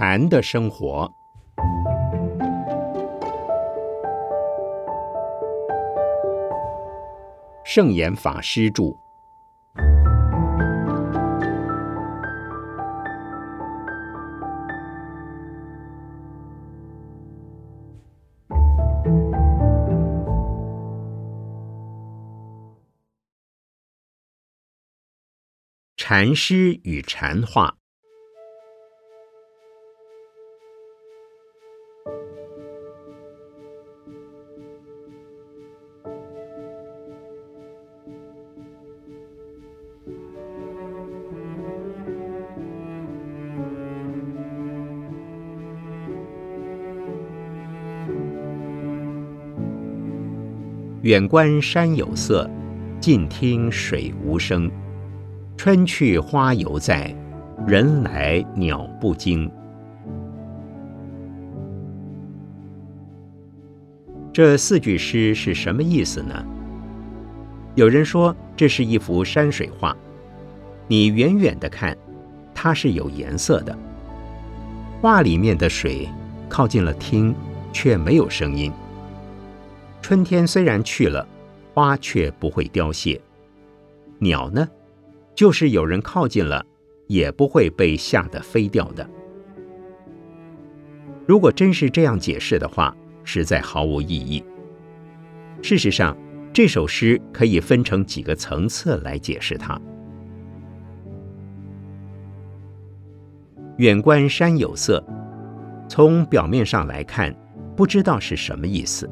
禅的生活，圣严法师著。禅师与禅话。远观山有色，近听水无声。春去花犹在，人来鸟不惊。这四句诗是什么意思呢？有人说这是一幅山水画，你远远的看，它是有颜色的。画里面的水靠近了听，却没有声音。春天虽然去了，花却不会凋谢。鸟呢？就是有人靠近了，也不会被吓得飞掉的。如果真是这样解释的话，实在毫无意义。事实上，这首诗可以分成几个层次来解释它。远观山有色，从表面上来看，不知道是什么意思。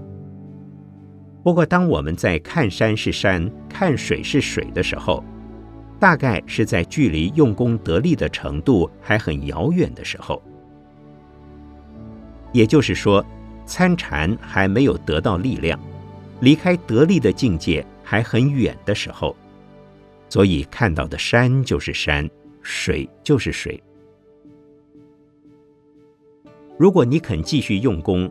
不过，当我们在看山是山，看水是水的时候，大概是在距离用功得力的程度还很遥远的时候，也就是说，参禅还没有得到力量，离开得力的境界还很远的时候，所以看到的山就是山，水就是水。如果你肯继续用功，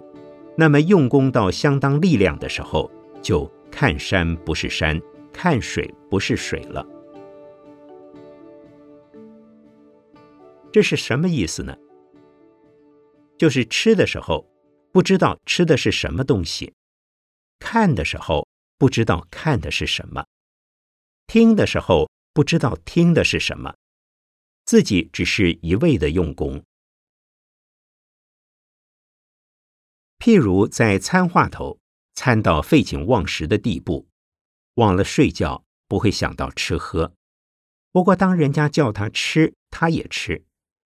那么用功到相当力量的时候，就看山不是山，看水不是水了。这是什么意思呢？就是吃的时候不知道吃的是什么东西，看的时候不知道看的是什么，听的时候不知道听的是什么，自己只是一味的用功。譬如在参话头参到废寝忘食的地步，忘了睡觉，不会想到吃喝。不过当人家叫他吃，他也吃。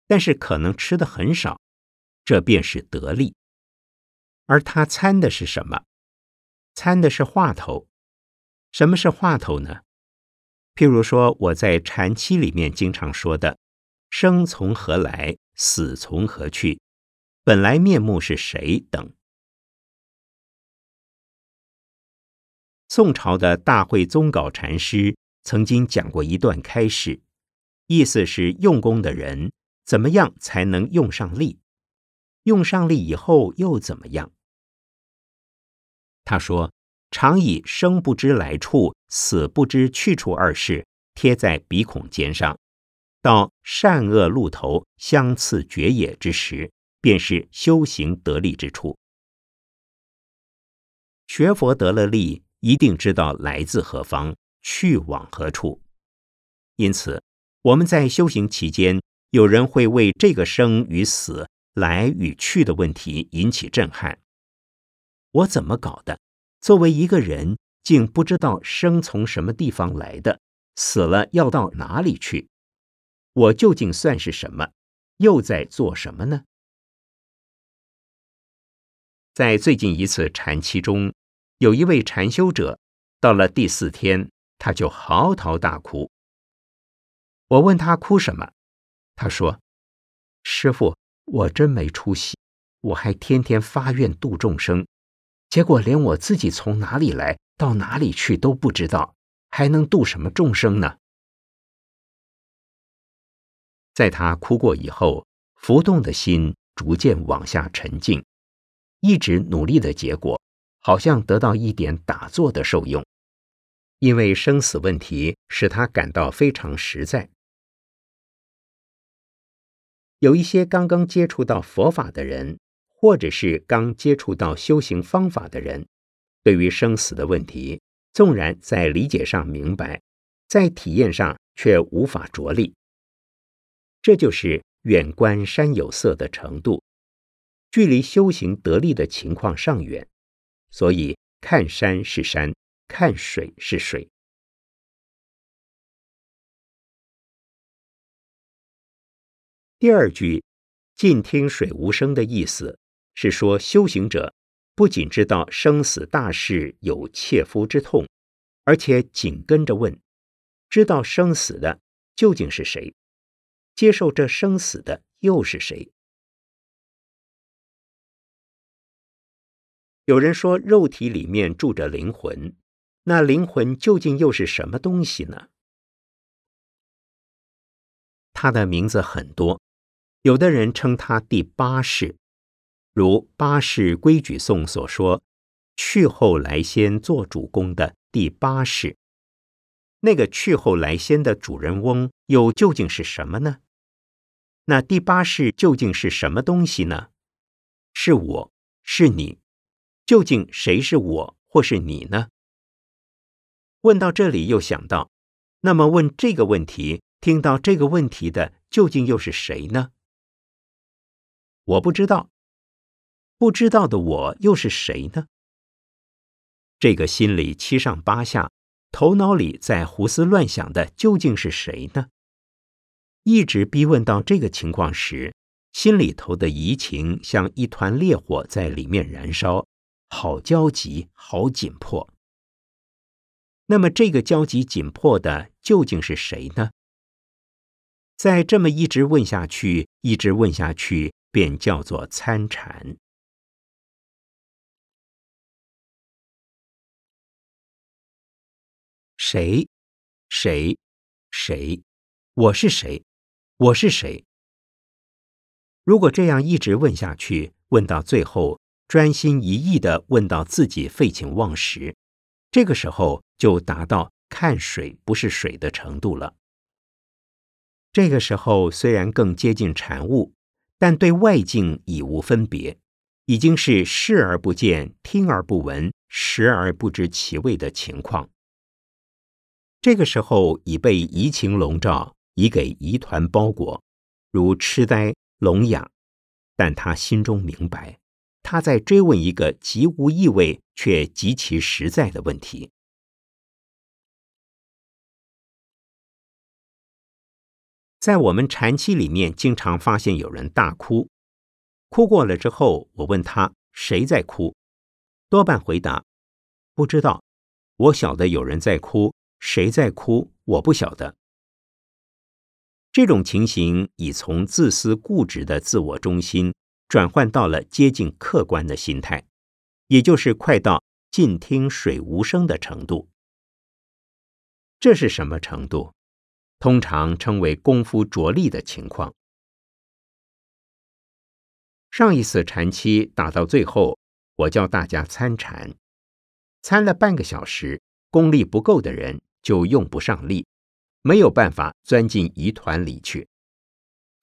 但是可能吃的很少，这便是得力。而他参的是什么？参的是话头。什么是话头呢？譬如说我在禅期里面经常说的“生从何来，死从何去，本来面目是谁”等。宋朝的大会宗稿禅师曾经讲过一段开示，意思是用功的人。怎么样才能用上力？用上力以后又怎么样？他说：“常以生不知来处，死不知去处二事贴在鼻孔尖上，到善恶路头相次绝也之时，便是修行得力之处。学佛得了力，一定知道来自何方，去往何处。因此，我们在修行期间。”有人会为这个生与死、来与去的问题引起震撼。我怎么搞的？作为一个人，竟不知道生从什么地方来的，死了要到哪里去？我究竟算是什么？又在做什么呢？在最近一次禅期中，有一位禅修者，到了第四天，他就嚎啕大哭。我问他哭什么？他说：“师傅，我真没出息，我还天天发愿度众生，结果连我自己从哪里来到哪里去都不知道，还能度什么众生呢？”在他哭过以后，浮动的心逐渐往下沉静，一直努力的结果，好像得到一点打坐的受用，因为生死问题使他感到非常实在。有一些刚刚接触到佛法的人，或者是刚接触到修行方法的人，对于生死的问题，纵然在理解上明白，在体验上却无法着力。这就是远观山有色的程度，距离修行得力的情况尚远，所以看山是山，看水是水。第二句“静听水无声”的意思是说，修行者不仅知道生死大事有切肤之痛，而且紧跟着问：知道生死的究竟是谁？接受这生死的又是谁？有人说，肉体里面住着灵魂，那灵魂究竟又是什么东西呢？它的名字很多。有的人称它第八世，如《八世规矩颂》所说：“去后来先做主公的第八世。”那个去后来先的主人翁又究竟是什么呢？那第八世究竟是什么东西呢？是我是你？究竟谁是我或是你呢？问到这里，又想到，那么问这个问题，听到这个问题的，究竟又是谁呢？我不知道，不知道的我又是谁呢？这个心里七上八下，头脑里在胡思乱想的究竟是谁呢？一直逼问到这个情况时，心里头的疑情像一团烈火在里面燃烧，好焦急，好紧迫。那么，这个焦急紧迫的究竟是谁呢？再这么一直问下去，一直问下去。便叫做参禅。谁？谁？谁？我是谁？我是谁？如果这样一直问下去，问到最后，专心一意的问到自己废寝忘食，这个时候就达到看水不是水的程度了。这个时候虽然更接近禅悟。但对外境已无分别，已经是视而不见、听而不闻、食而不知其味的情况。这个时候已被移情笼罩，已给疑团包裹，如痴呆聋哑。但他心中明白，他在追问一个极无意味却极其实在的问题。在我们禅期里面，经常发现有人大哭，哭过了之后，我问他谁在哭，多半回答不知道。我晓得有人在哭，谁在哭，我不晓得。这种情形已从自私固执的自我中心，转换到了接近客观的心态，也就是快到静听水无声的程度。这是什么程度？通常称为功夫着力的情况。上一次禅期打到最后，我教大家参禅，参了半个小时，功力不够的人就用不上力，没有办法钻进疑团里去。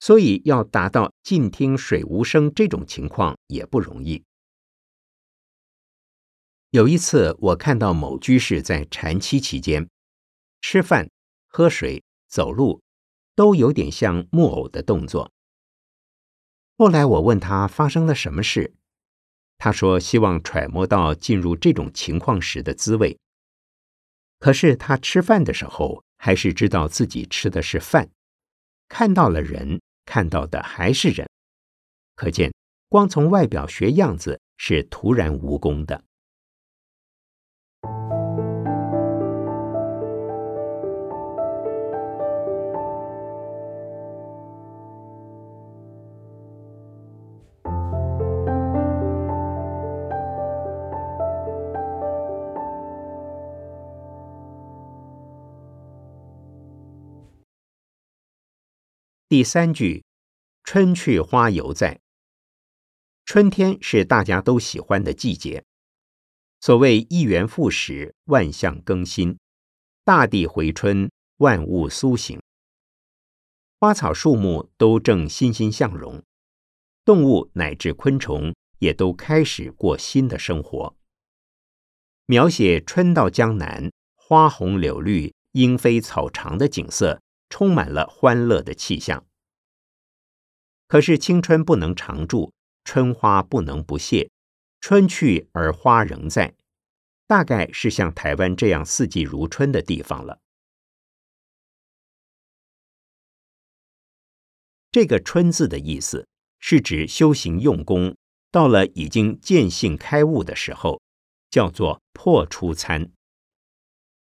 所以要达到静听水无声这种情况也不容易。有一次，我看到某居士在禅期期间吃饭、喝水。走路都有点像木偶的动作。后来我问他发生了什么事，他说希望揣摩到进入这种情况时的滋味。可是他吃饭的时候还是知道自己吃的是饭，看到了人，看到的还是人，可见光从外表学样子是徒然无功的。第三句，春去花犹在。春天是大家都喜欢的季节。所谓一元复始，万象更新，大地回春，万物苏醒。花草树木都正欣欣向荣，动物乃至昆虫也都开始过新的生活。描写春到江南，花红柳绿、莺飞草长的景色，充满了欢乐的气象。可是青春不能常驻，春花不能不谢，春去而花仍在，大概是像台湾这样四季如春的地方了。这个“春”字的意思，是指修行用功到了已经见性开悟的时候。叫做破初参。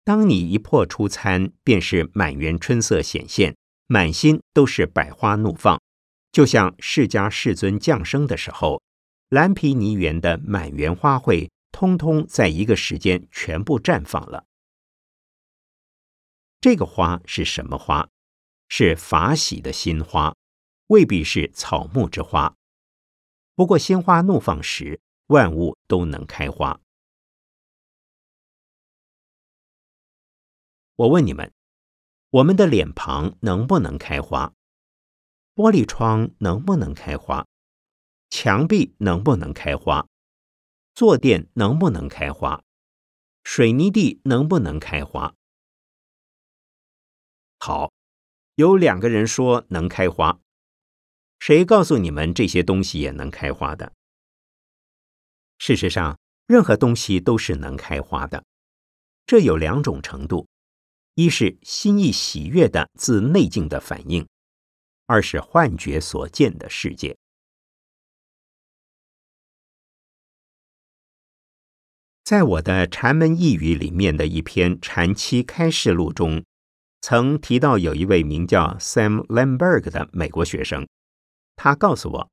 当你一破初参，便是满园春色显现，满心都是百花怒放，就像释迦世尊降生的时候，蓝毗尼园的满园花卉，通通在一个时间全部绽放了。这个花是什么花？是法喜的新花，未必是草木之花。不过鲜花怒放时，万物都能开花。我问你们：我们的脸庞能不能开花？玻璃窗能不能开花？墙壁能不能开花？坐垫能不能开花？水泥地能不能开花？好，有两个人说能开花。谁告诉你们这些东西也能开花的？事实上，任何东西都是能开花的。这有两种程度。一是心意喜悦的自内境的反应，二是幻觉所见的世界。在我的禅门一语里面的一篇《禅期开示录》中，曾提到有一位名叫 Sam Lamberg 的美国学生，他告诉我，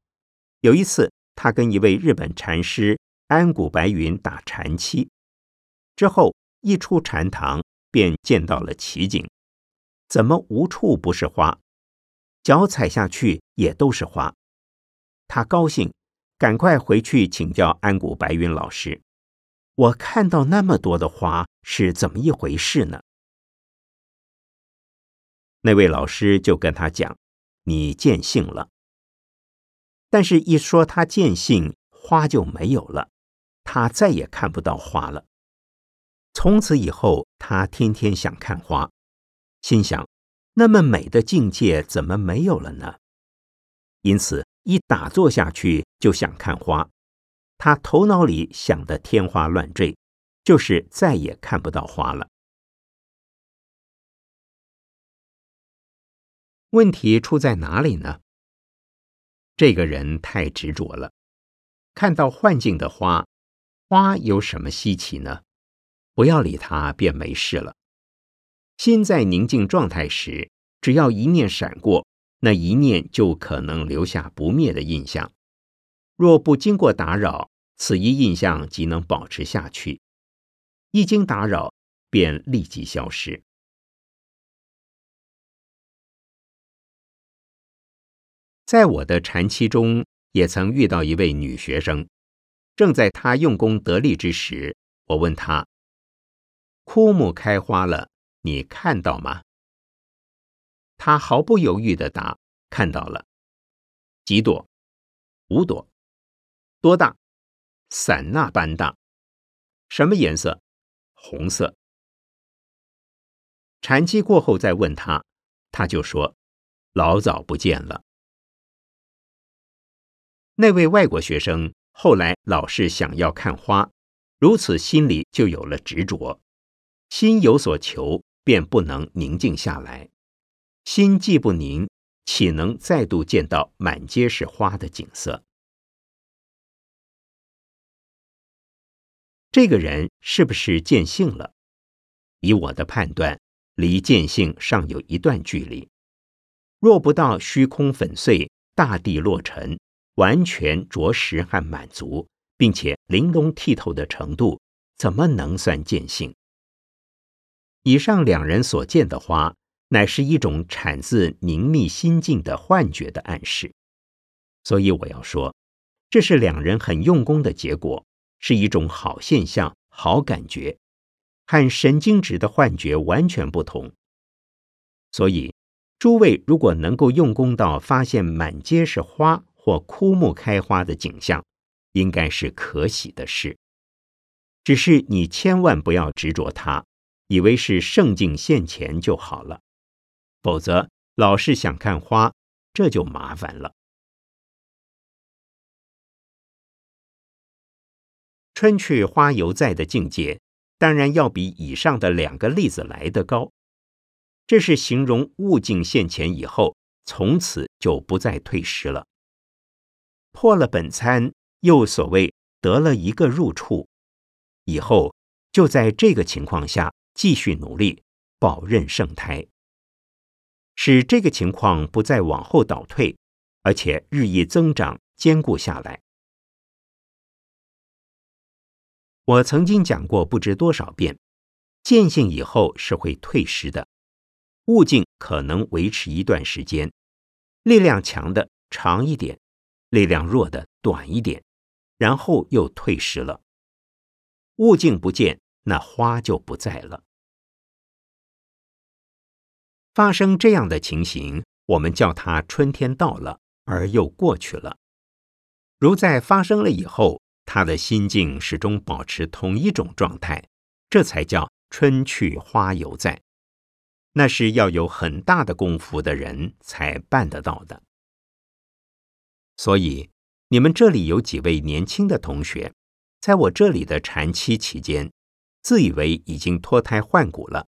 有一次他跟一位日本禅师安谷白云打禅期，之后一出禅堂。便见到了奇景，怎么无处不是花？脚踩下去也都是花。他高兴，赶快回去请教安谷白云老师。我看到那么多的花是怎么一回事呢？那位老师就跟他讲：“你见性了。”但是，一说他见性，花就没有了，他再也看不到花了。从此以后，他天天想看花，心想：那么美的境界怎么没有了呢？因此，一打坐下去就想看花。他头脑里想的天花乱坠，就是再也看不到花了。问题出在哪里呢？这个人太执着了，看到幻境的花，花有什么稀奇呢？不要理他，便没事了。心在宁静状态时，只要一念闪过，那一念就可能留下不灭的印象。若不经过打扰，此一印象即能保持下去；一经打扰，便立即消失。在我的禅期中，也曾遇到一位女学生，正在她用功得力之时，我问她。枯木开花了，你看到吗？他毫不犹豫的答：“看到了。”几朵？五朵。多大？伞那般大。什么颜色？红色。禅期过后再问他，他就说：“老早不见了。”那位外国学生后来老是想要看花，如此心里就有了执着。心有所求，便不能宁静下来。心既不宁，岂能再度见到满街是花的景色？这个人是不是见性了？以我的判断，离见性尚有一段距离。若不到虚空粉碎、大地落尘、完全着实和满足，并且玲珑剔透的程度，怎么能算见性？以上两人所见的花，乃是一种产自凝密心境的幻觉的暗示。所以我要说，这是两人很用功的结果，是一种好现象、好感觉，和神经质的幻觉完全不同。所以，诸位如果能够用功到发现满街是花或枯木开花的景象，应该是可喜的事。只是你千万不要执着它，以为是圣境现前就好了，否则老是想看花，这就麻烦了。春去花犹在的境界，当然要比以上的两个例子来得高。这是形容物境现前以后，从此就不再退失了。破了本参，又所谓得了一个入处，以后就在这个情况下继续努力，保任圣胎，使这个情况不再往后倒退，而且日益增长，坚固下来。我曾经讲过不知多少遍，见性以后是会退失的。悟境可能维持一段时间，力量强的长一点，力量弱的短一点，然后又退失了。悟境不见，那花就不在了。发生这样的情形，我们叫它春天到了，而又过去了。如在发生了以后，他的心境始终保持同一种状态，这才叫春去花犹在。那是要有很大的功夫的人才办得到的。所以，你们这里有几位年轻的同学，在我这里的禅期期间，自以为已经脱胎换骨了，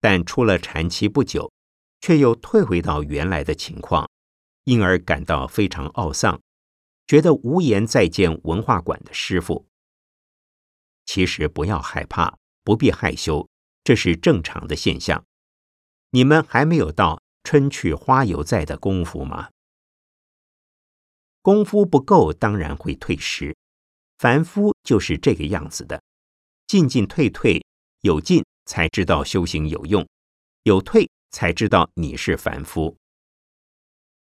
但出了禅期不久，却又退回到原来的情况，因而感到非常懊丧，觉得无颜再见文化馆的师傅。其实不要害怕，不必害羞，这是正常的现象。你们还没有到春去花犹在的功夫吗？功夫不够，当然会退失。凡夫就是这个样子的，进进退退，有进才知道修行有用，有退才知道你是凡夫。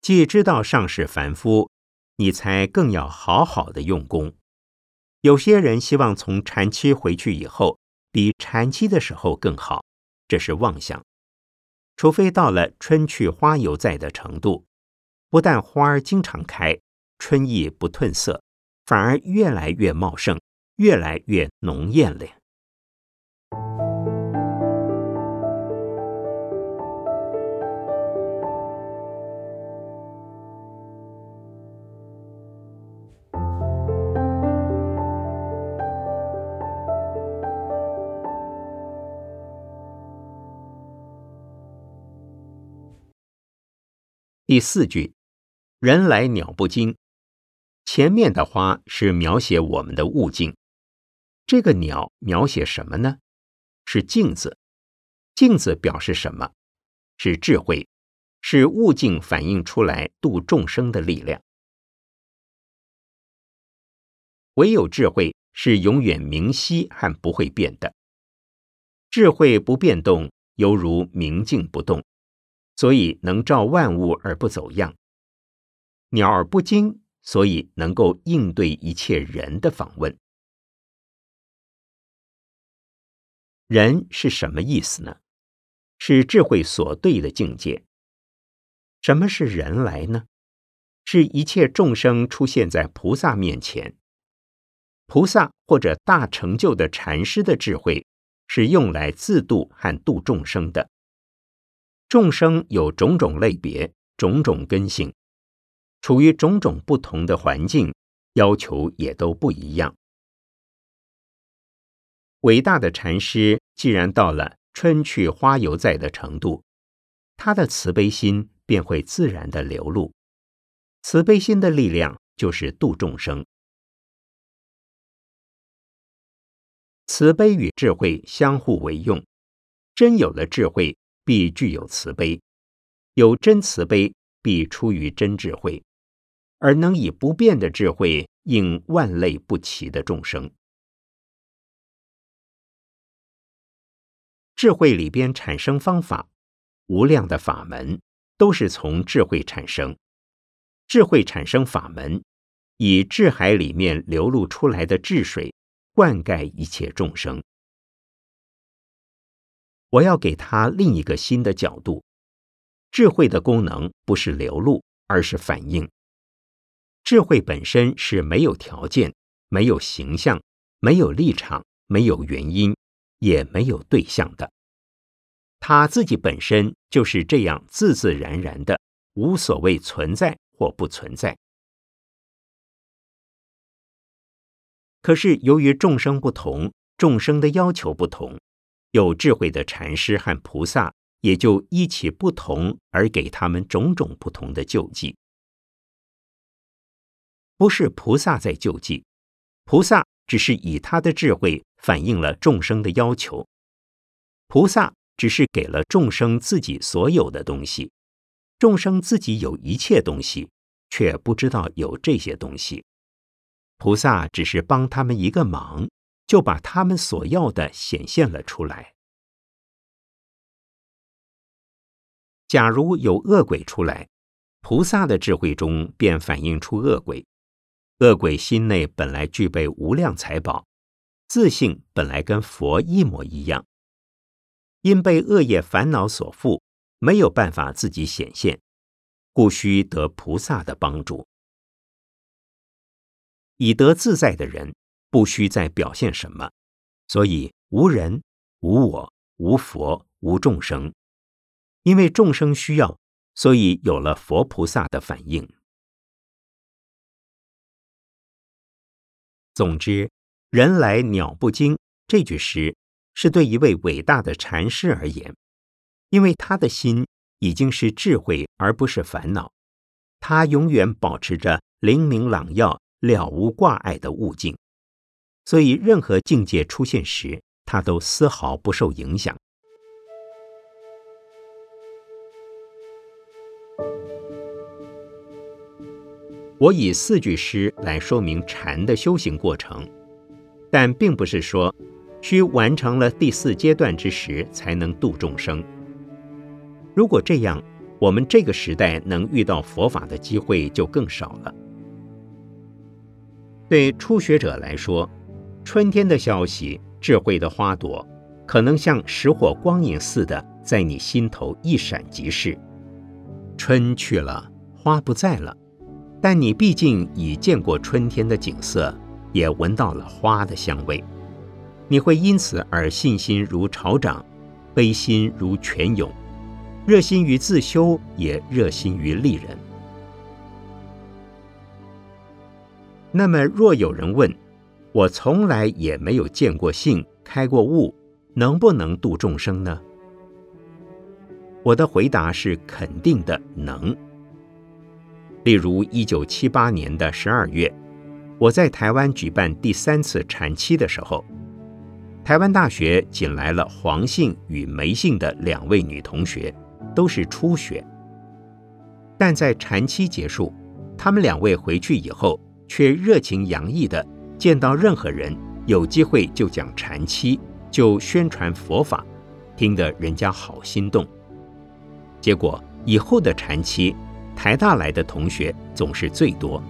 既知道上是凡夫，你才更要好好的用功。有些人希望从禅期回去以后，比禅期的时候更好，这是妄想。除非到了春去花犹在的程度，不但花儿经常开，春意不褪色，反而越来越茂盛，越来越浓艳了。第四句，人来鸟不惊。前面的花是描写我们的物境，这个鸟描写什么呢？是镜子。镜子表示什么？是智慧，是物镜反映出来度众生的力量。唯有智慧是永远明晰和不会变的。智慧不变动，犹如明镜不动。所以能照万物而不走样，鸟儿不惊，所以能够应对一切人的访问。人是什么意思呢？是智慧所对的境界。什么是人来呢？是一切众生出现在菩萨面前，菩萨或者大成就的禅师的智慧，是用来自度和度众生的。众生有种种类别、种种根性，处于种种不同的环境，要求也都不一样。伟大的禅师既然到了春去花犹在的程度，他的慈悲心便会自然的流露。慈悲心的力量就是度众生。慈悲与智慧相互为用，真有了智慧。必具有慈悲，有真慈悲，必出于真智慧，而能以不变的智慧应万类不齐的众生。智慧里边产生方法，无量的法门都是从智慧产生。智慧产生法门，以智海里面流露出来的智水，灌溉一切众生。我要给他另一个新的角度。智慧的功能不是流露，而是反应。智慧本身是没有条件、没有形象、没有立场、没有原因，也没有对象的。他自己本身就是这样自自然然的，无所谓存在或不存在。可是由于众生不同，众生的要求不同，有智慧的禅师和菩萨也就依其不同而给他们种种不同的救济。不是菩萨在救济，菩萨只是以他的智慧反映了众生的要求，菩萨。只是给了众生自己所有的东西，众生自己有一切东西，却不知道有这些东西。菩萨只是帮他们一个忙，就把他们所要的显现了出来。假如有恶鬼出来，菩萨的智慧中便反映出恶鬼。恶鬼心内本来具备无量财宝，自信本来跟佛一模一样。因被恶业烦恼所缚，没有办法自己显现，故需得菩萨的帮助。以得自在的人，不需再表现什么，所以无人、无我、无佛、无众生。因为众生需要，所以有了佛菩萨的反应。总之，人来鸟不惊这句诗。是对一位伟大的禅师而言，因为他的心已经是智慧，而不是烦恼。他永远保持着灵明朗耀、了无挂碍的悟境，所以任何境界出现时，他都丝毫不受影响。我以四句诗来说明禅的修行过程，但并不是说。需完成了第四阶段之时，才能度众生。如果这样，我们这个时代能遇到佛法的机会就更少了。对初学者来说，春天的消息、智慧的花朵，可能像石火光影似的在你心头一闪即逝。春去了，花不在了，但你毕竟已见过春天的景色，也闻到了花的香味。你会因此而信心如潮涨，悲心如泉涌，热心于自修，也热心于利人。那么，若有人问，我从来也没有见过性、开过悟，能不能度众生呢？我的回答是肯定的，能。例如，一九七八年的十二月，我在台湾举办第三次禅期的时候。台湾大学请来了黄姓与梅姓的两位女同学，都是初学。但在禅期结束，他们两位回去以后，却热情洋溢的见到任何人有机会就讲禅期，就宣传佛法，听得人家好心动。结果以后的禅期，台大来的同学总是最多。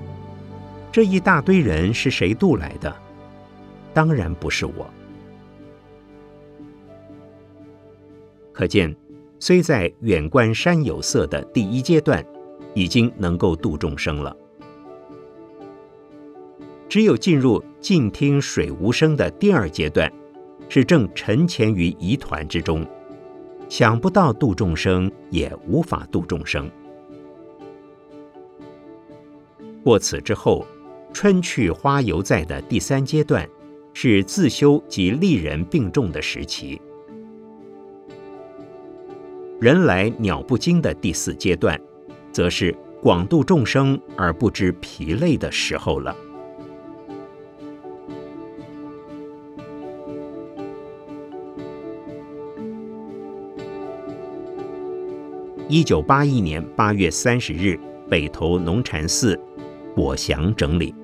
这一大堆人是谁渡来的？当然不是我。可见，虽在远观山有色的第一阶段，已经能够度众生了。只有进入静听水无声的第二阶段，是正沉潜于疑团之中，想不到度众生，也无法度众生。过此之后，春去花犹在的第三阶段，是自修及利人并重的时期。人来鸟不惊的第四阶段，则是广度众生而不知疲累的时候了。一九八一年八月三十日，北投农禅寺，我祥整理。